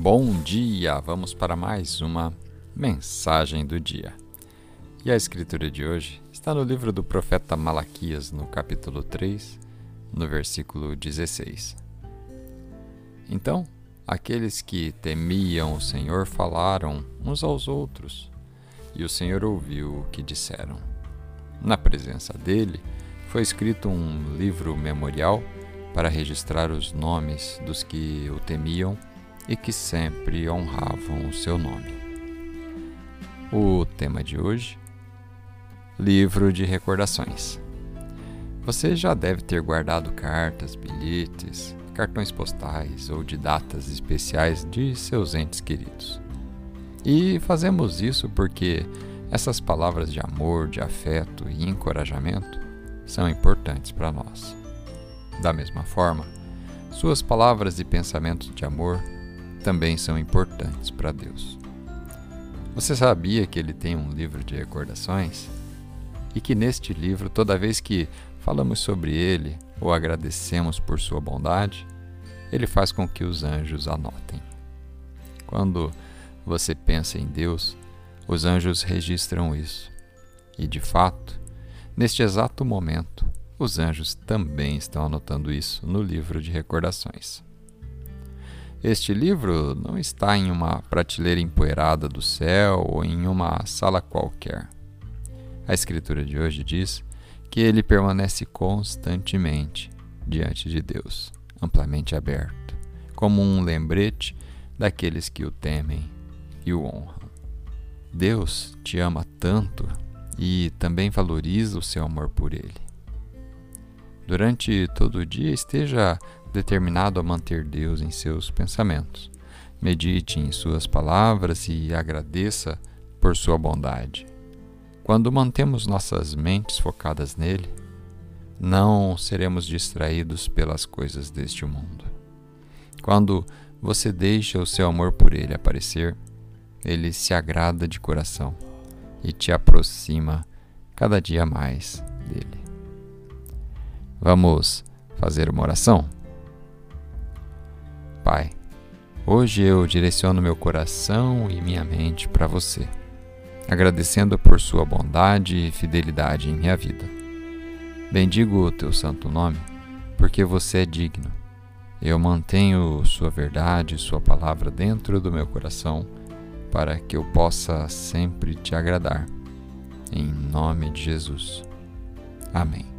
Bom dia! Vamos para mais uma mensagem do dia. E a escritura de hoje está no livro do profeta Malaquias, no capítulo 3, no versículo 16. Então, aqueles que temiam o Senhor falaram uns aos outros, e o Senhor ouviu o que disseram. Na presença dele, foi escrito um livro memorial para registrar os nomes dos que o temiam e que sempre honravam o seu nome. O tema de hoje: Livro de Recordações. Você já deve ter guardado cartas, bilhetes, cartões postais ou de datas especiais de seus entes queridos. E fazemos isso porque essas palavras de amor, de afeto e encorajamento são importantes para nós. Da mesma forma, suas palavras e pensamentos de amor também são importantes para Deus. Você sabia que ele tem um livro de recordações? E que neste livro, toda vez que falamos sobre ele ou agradecemos por sua bondade, ele faz com que os anjos anotem. Quando você pensa em Deus, os anjos registram isso. E de fato, neste exato momento, os anjos também estão anotando isso no livro de recordações. Este livro não está em uma prateleira empoeirada do céu ou em uma sala qualquer. A Escritura de hoje diz que ele permanece constantemente diante de Deus, amplamente aberto, como um lembrete daqueles que o temem e o honram. Deus te ama tanto e também valoriza o seu amor por ele. Durante todo o dia, esteja determinado a manter Deus em seus pensamentos. Medite em suas palavras e agradeça por sua bondade. Quando mantemos nossas mentes focadas nele, não seremos distraídos pelas coisas deste mundo. Quando você deixa o seu amor por ele aparecer, ele se agrada de coração e te aproxima cada dia mais dele. Vamos fazer uma oração? Hoje eu direciono meu coração e minha mente para você, agradecendo por sua bondade e fidelidade em minha vida. Bendigo o teu santo nome, porque você é digno. Eu mantenho sua verdade e sua palavra dentro do meu coração para que eu possa sempre te agradar. Em nome de Jesus. Amém.